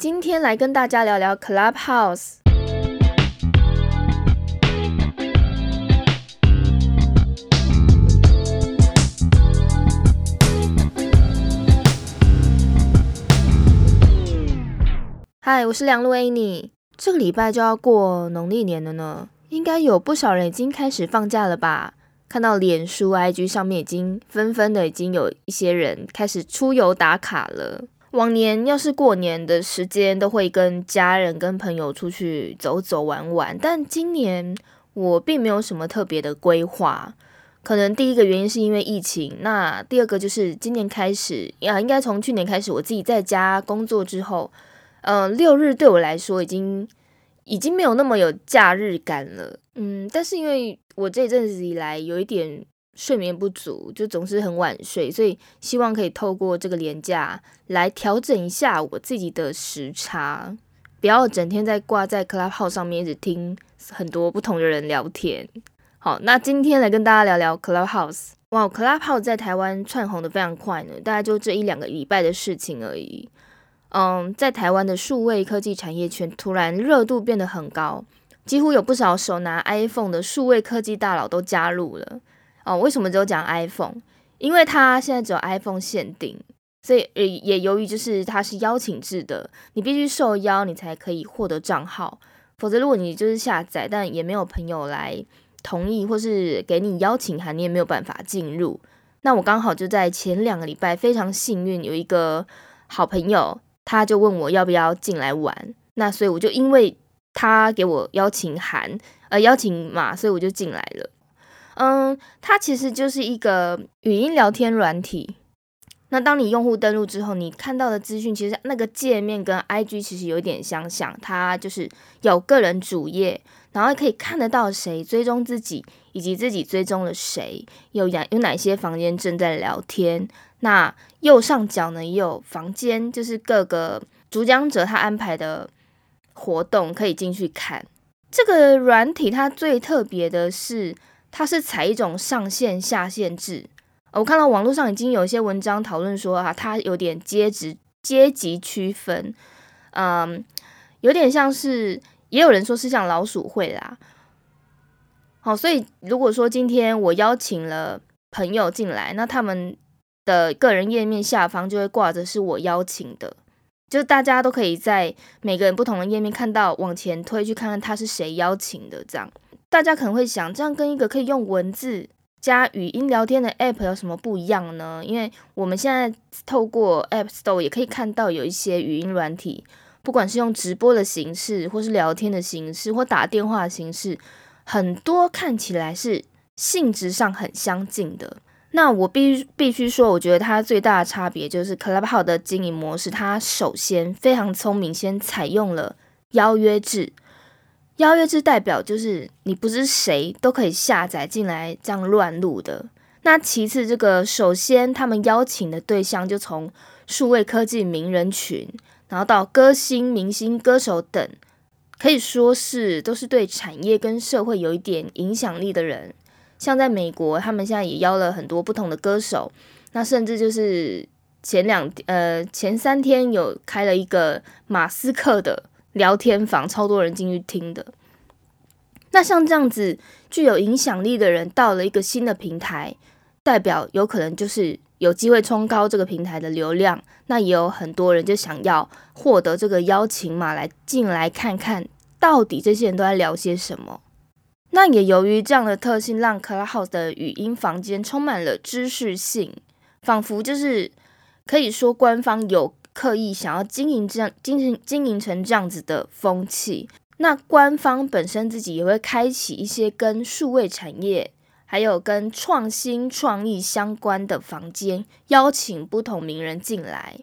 今天来跟大家聊聊 Clubhouse。嗨，我是梁路 Annie。这个礼拜就要过农历年了呢，应该有不少人已经开始放假了吧？看到脸书、IG 上面已经纷纷的，已经有一些人开始出游打卡了。往年要是过年的时间，都会跟家人、跟朋友出去走走玩玩，但今年我并没有什么特别的规划。可能第一个原因是因为疫情，那第二个就是今年开始呀，应该从去年开始，我自己在家工作之后，嗯，六日对我来说已经。已经没有那么有假日感了，嗯，但是因为我这阵子以来有一点睡眠不足，就总是很晚睡，所以希望可以透过这个年假来调整一下我自己的时差，不要整天在挂在 Clubhouse 上面一直听很多不同的人聊天。好，那今天来跟大家聊聊 Clubhouse。哇，Clubhouse 在台湾窜红的非常快呢，大概就这一两个礼拜的事情而已。嗯，在台湾的数位科技产业圈突然热度变得很高，几乎有不少手拿 iPhone 的数位科技大佬都加入了。哦，为什么只有讲 iPhone？因为它现在只有 iPhone 限定，所以也也由于就是它是邀请制的，你必须受邀你才可以获得账号，否则如果你就是下载，但也没有朋友来同意或是给你邀请函，你也没有办法进入。那我刚好就在前两个礼拜非常幸运，有一个好朋友。他就问我要不要进来玩，那所以我就因为他给我邀请函，呃，邀请码，所以我就进来了。嗯，它其实就是一个语音聊天软体。那当你用户登录之后，你看到的资讯其实那个界面跟 IG 其实有点相像，它就是有个人主页，然后可以看得到谁追踪自己，以及自己追踪了谁，有哪有哪些房间正在聊天。那右上角呢也有房间，就是各个主讲者他安排的活动可以进去看。这个软体它最特别的是，它是采一种上线下限制。我看到网络上已经有一些文章讨论说啊，它有点阶级阶级区分，嗯，有点像是，也有人说是像老鼠会啦。好，所以如果说今天我邀请了朋友进来，那他们。的个人页面下方就会挂着是我邀请的，就大家都可以在每个人不同的页面看到，往前推去看看他是谁邀请的。这样大家可能会想，这样跟一个可以用文字加语音聊天的 App 有什么不一样呢？因为我们现在透过 App Store 也可以看到有一些语音软体，不管是用直播的形式，或是聊天的形式，或打电话的形式，很多看起来是性质上很相近的。那我必必须说，我觉得它最大的差别就是 Clubhouse 的经营模式，它首先非常聪明，先采用了邀约制。邀约制代表就是你不是谁都可以下载进来这样乱录的。那其次，这个首先他们邀请的对象就从数位科技名人群，然后到歌星、明星、歌手等，可以说是都是对产业跟社会有一点影响力的人。像在美国，他们现在也邀了很多不同的歌手，那甚至就是前两呃前三天有开了一个马斯克的聊天房，超多人进去听的。那像这样子具有影响力的人到了一个新的平台，代表有可能就是有机会冲高这个平台的流量。那也有很多人就想要获得这个邀请码来进来看看到底这些人都在聊些什么。那也由于这样的特性，让 Clubhouse 的语音房间充满了知识性，仿佛就是可以说官方有刻意想要经营这样经营经营成这样子的风气。那官方本身自己也会开启一些跟数位产业还有跟创新创意相关的房间，邀请不同名人进来。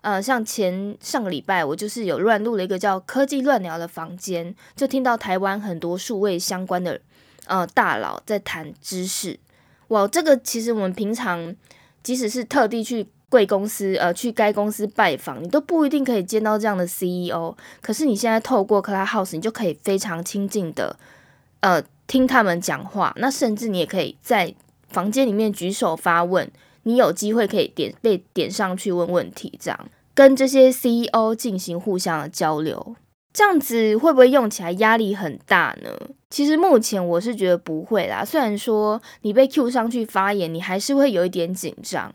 呃，像前上个礼拜，我就是有乱入了一个叫“科技乱聊”的房间，就听到台湾很多数位相关的呃大佬在谈知识。哇，这个其实我们平常即使是特地去贵公司呃去该公司拜访，你都不一定可以见到这样的 CEO。可是你现在透过 Clubhouse，你就可以非常亲近的呃听他们讲话。那甚至你也可以在房间里面举手发问。你有机会可以点被点上去问问题，这样。跟这些 CEO 进行互相的交流。这样子会不会用起来压力很大呢？其实目前我是觉得不会啦。虽然说你被 Q 上去发言，你还是会有一点紧张。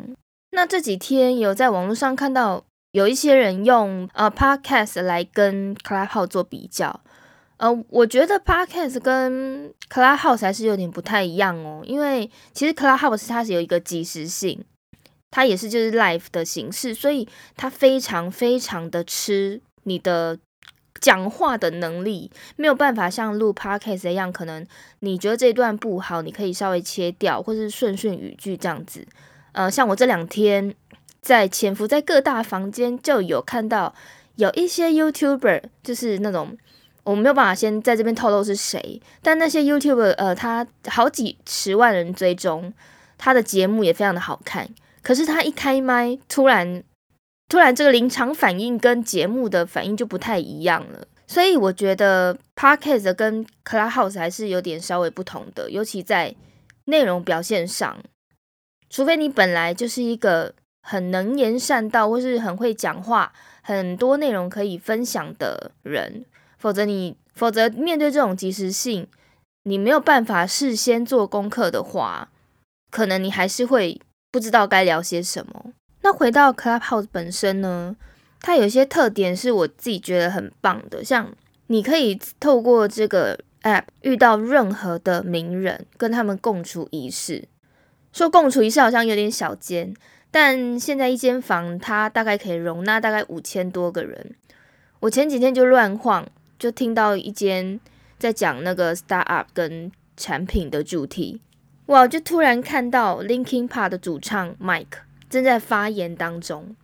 那这几天有在网络上看到有一些人用呃 Podcast 来跟 Clubhouse 做比较。呃，我觉得 Podcast 跟 Clubhouse 还是有点不太一样哦。因为其实 Clubhouse 它是有一个即时性，它也是就是 Live 的形式，所以它非常非常的吃你的。讲话的能力没有办法像录 podcast 一样，可能你觉得这段不好，你可以稍微切掉，或是顺顺语句这样子。呃，像我这两天在潜伏在各大房间，就有看到有一些 YouTuber，就是那种我没有办法先在这边透露是谁，但那些 YouTuber，呃，他好几十万人追踪，他的节目也非常的好看，可是他一开麦，突然。突然，这个临场反应跟节目的反应就不太一样了，所以我觉得 podcast 跟 Clubhouse 还是有点稍微不同的，尤其在内容表现上。除非你本来就是一个很能言善道，或是很会讲话、很多内容可以分享的人，否则你否则面对这种即时性，你没有办法事先做功课的话，可能你还是会不知道该聊些什么。那回到 Clubhouse 本身呢，它有些特点是我自己觉得很棒的，像你可以透过这个 App 遇到任何的名人，跟他们共处一室。说共处一室好像有点小间，但现在一间房它大概可以容纳大概五千多个人。我前几天就乱晃，就听到一间在讲那个 Startup 跟产品的主题，哇！就突然看到 Linkin Park 的主唱 Mike。正在发言当中。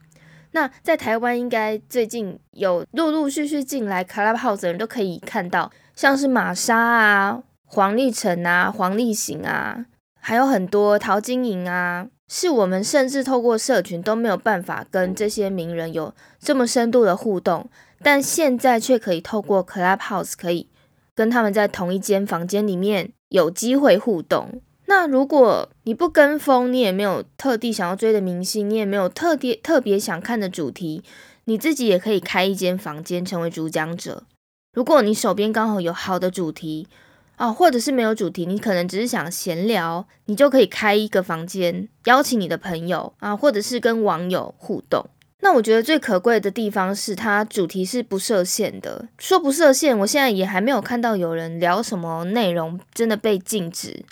那在台湾，应该最近有陆陆续续进来 Clubhouse 的人都可以看到，像是玛莎啊、黄立成啊、黄立行啊，还有很多淘金营啊，是我们甚至透过社群都没有办法跟这些名人有这么深度的互动，但现在却可以透过 Clubhouse 可以跟他们在同一间房间里面有机会互动。那如果你不跟风，你也没有特地想要追的明星，你也没有特别特别想看的主题，你自己也可以开一间房间成为主讲者。如果你手边刚好有好的主题啊，或者是没有主题，你可能只是想闲聊，你就可以开一个房间，邀请你的朋友啊，或者是跟网友互动。那我觉得最可贵的地方是它主题是不设限的。说不设限，我现在也还没有看到有人聊什么内容真的被禁止。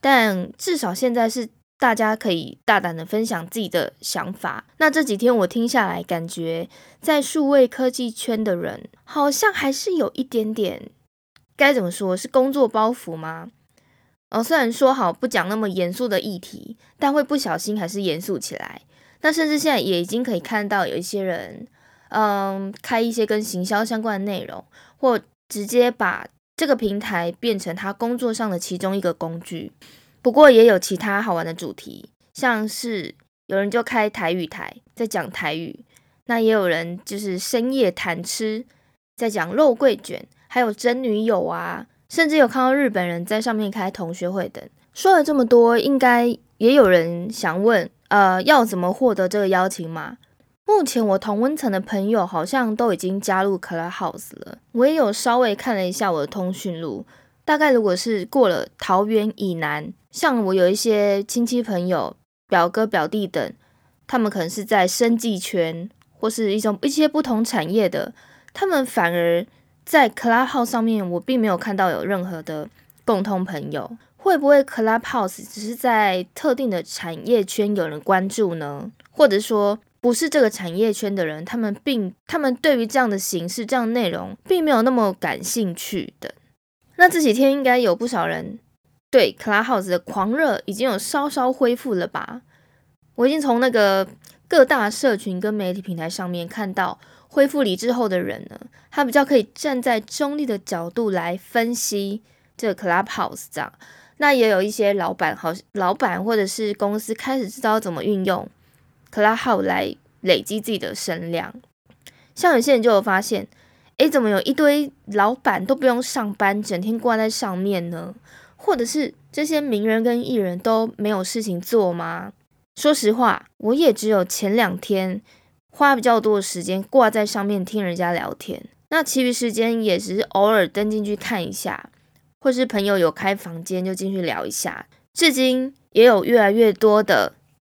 但至少现在是大家可以大胆的分享自己的想法。那这几天我听下来，感觉在数位科技圈的人好像还是有一点点，该怎么说是工作包袱吗？哦，虽然说好不讲那么严肃的议题，但会不小心还是严肃起来。那甚至现在也已经可以看到有一些人，嗯，开一些跟行销相关的内容，或直接把。这个平台变成他工作上的其中一个工具，不过也有其他好玩的主题，像是有人就开台语台在讲台语，那也有人就是深夜谈吃，在讲肉桂卷，还有真女友啊，甚至有看到日本人在上面开同学会等。说了这么多，应该也有人想问，呃，要怎么获得这个邀请码？目前我同温层的朋友好像都已经加入 Clubhouse 了。我也有稍微看了一下我的通讯录，大概如果是过了桃园以南，像我有一些亲戚朋友、表哥表弟等，他们可能是在生计圈或是一种一些不同产业的，他们反而在 Clubhouse 上面，我并没有看到有任何的共通朋友。会不会 Clubhouse 只是在特定的产业圈有人关注呢？或者说？不是这个产业圈的人，他们并他们对于这样的形式、这样内容，并没有那么感兴趣的。那这几天应该有不少人对 Clubhouse 的狂热已经有稍稍恢复了吧？我已经从那个各大社群跟媒体平台上面看到恢复理智后的人呢，他比较可以站在中立的角度来分析这个 Clubhouse 这样。那也有一些老板，好老板或者是公司开始知道怎么运用。Clubhouse 来累积自己的声量，像有些人就有发现，诶，怎么有一堆老板都不用上班，整天挂在上面呢？或者是这些名人跟艺人都没有事情做吗？说实话，我也只有前两天花比较多的时间挂在上面听人家聊天，那其余时间也只是偶尔登进去看一下，或是朋友有开房间就进去聊一下。至今也有越来越多的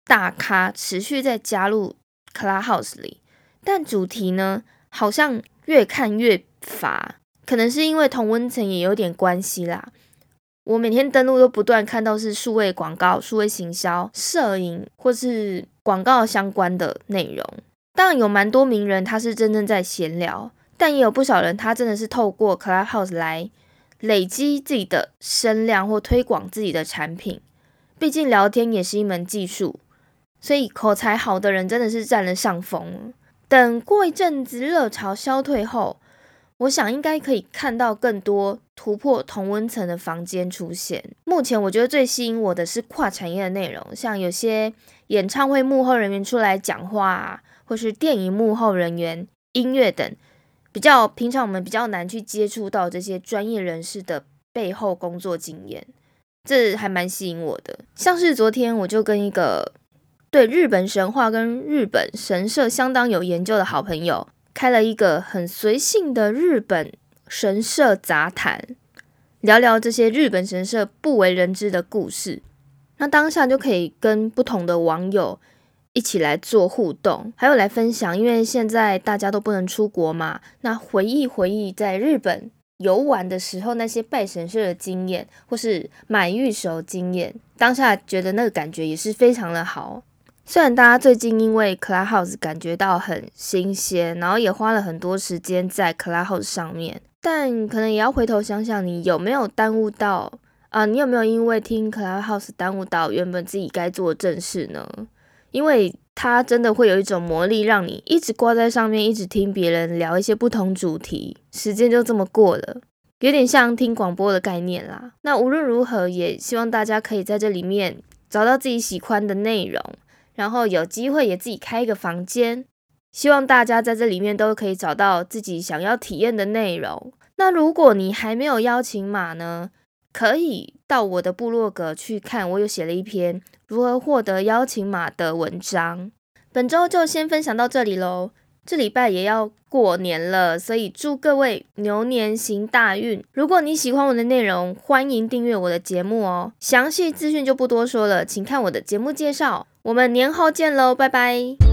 大咖持续在加入 Clubhouse 里，但主题呢好像越看越乏，可能是因为同温层也有点关系啦。我每天登录都不断看到是数位广告、数位行销、摄影或是广告相关的内容。当然有蛮多名人他是真正在闲聊，但也有不少人他真的是透过 Clubhouse 来累积自己的声量或推广自己的产品。毕竟聊天也是一门技术，所以口才好的人真的是占了上风。等过一阵子热潮消退后。我想应该可以看到更多突破同温层的房间出现。目前我觉得最吸引我的是跨产业的内容，像有些演唱会幕后人员出来讲话，或是电影幕后人员、音乐等，比较平常我们比较难去接触到这些专业人士的背后工作经验，这还蛮吸引我的。像是昨天我就跟一个对日本神话跟日本神社相当有研究的好朋友。开了一个很随性的日本神社杂谈，聊聊这些日本神社不为人知的故事。那当下就可以跟不同的网友一起来做互动，还有来分享。因为现在大家都不能出国嘛，那回忆回忆在日本游玩的时候那些拜神社的经验，或是买玉手经验，当下觉得那个感觉也是非常的好。虽然大家最近因为 Clubhouse 感觉到很新鲜，然后也花了很多时间在 Clubhouse 上面，但可能也要回头想想，你有没有耽误到啊？你有没有因为听 Clubhouse 耽误到原本自己该做的正事呢？因为它真的会有一种魔力，让你一直挂在上面，一直听别人聊一些不同主题，时间就这么过了，有点像听广播的概念啦。那无论如何，也希望大家可以在这里面找到自己喜欢的内容。然后有机会也自己开一个房间，希望大家在这里面都可以找到自己想要体验的内容。那如果你还没有邀请码呢，可以到我的部落格去看，我有写了一篇如何获得邀请码的文章。本周就先分享到这里喽。这礼拜也要过年了，所以祝各位牛年行大运。如果你喜欢我的内容，欢迎订阅我的节目哦。详细资讯就不多说了，请看我的节目介绍。我们年后见喽，拜拜。